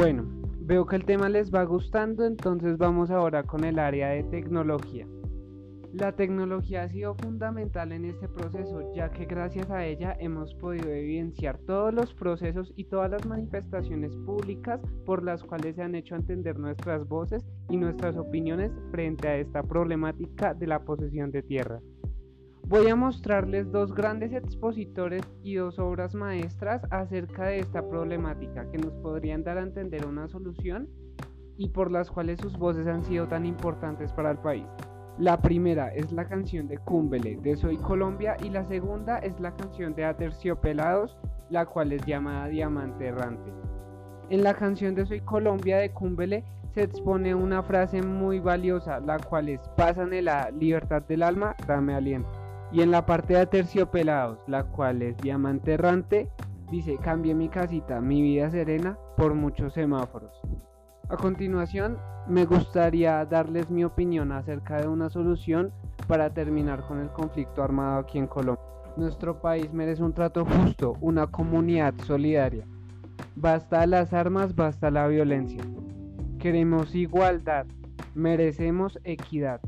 Veo que el tema les va gustando, entonces vamos ahora con el área de tecnología. La tecnología ha sido fundamental en este proceso, ya que gracias a ella hemos podido evidenciar todos los procesos y todas las manifestaciones públicas por las cuales se han hecho entender nuestras voces y nuestras opiniones frente a esta problemática de la posesión de tierra. Voy a mostrarles dos grandes expositores y dos obras maestras acerca de esta problemática que nos podrían dar a entender una solución y por las cuales sus voces han sido tan importantes para el país. La primera es la canción de Cúmbele de Soy Colombia y la segunda es la canción de Aterciopelados, la cual es llamada Diamante Errante. En la canción de Soy Colombia de Cúmbele se expone una frase muy valiosa, la cual es Pásame la libertad del alma, dame aliento. Y en la parte de Aterciopelados, la cual es Diamante Errante, dice Cambie mi casita, mi vida serena, por muchos semáforos. A continuación, me gustaría darles mi opinión acerca de una solución para terminar con el conflicto armado aquí en Colombia. Nuestro país merece un trato justo, una comunidad solidaria. Basta las armas, basta la violencia. Queremos igualdad, merecemos equidad.